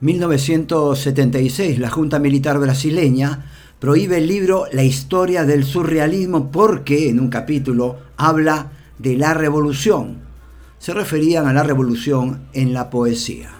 1976, la Junta Militar brasileña prohíbe el libro La historia del surrealismo porque en un capítulo habla de la revolución. Se referían a la revolución en la poesía.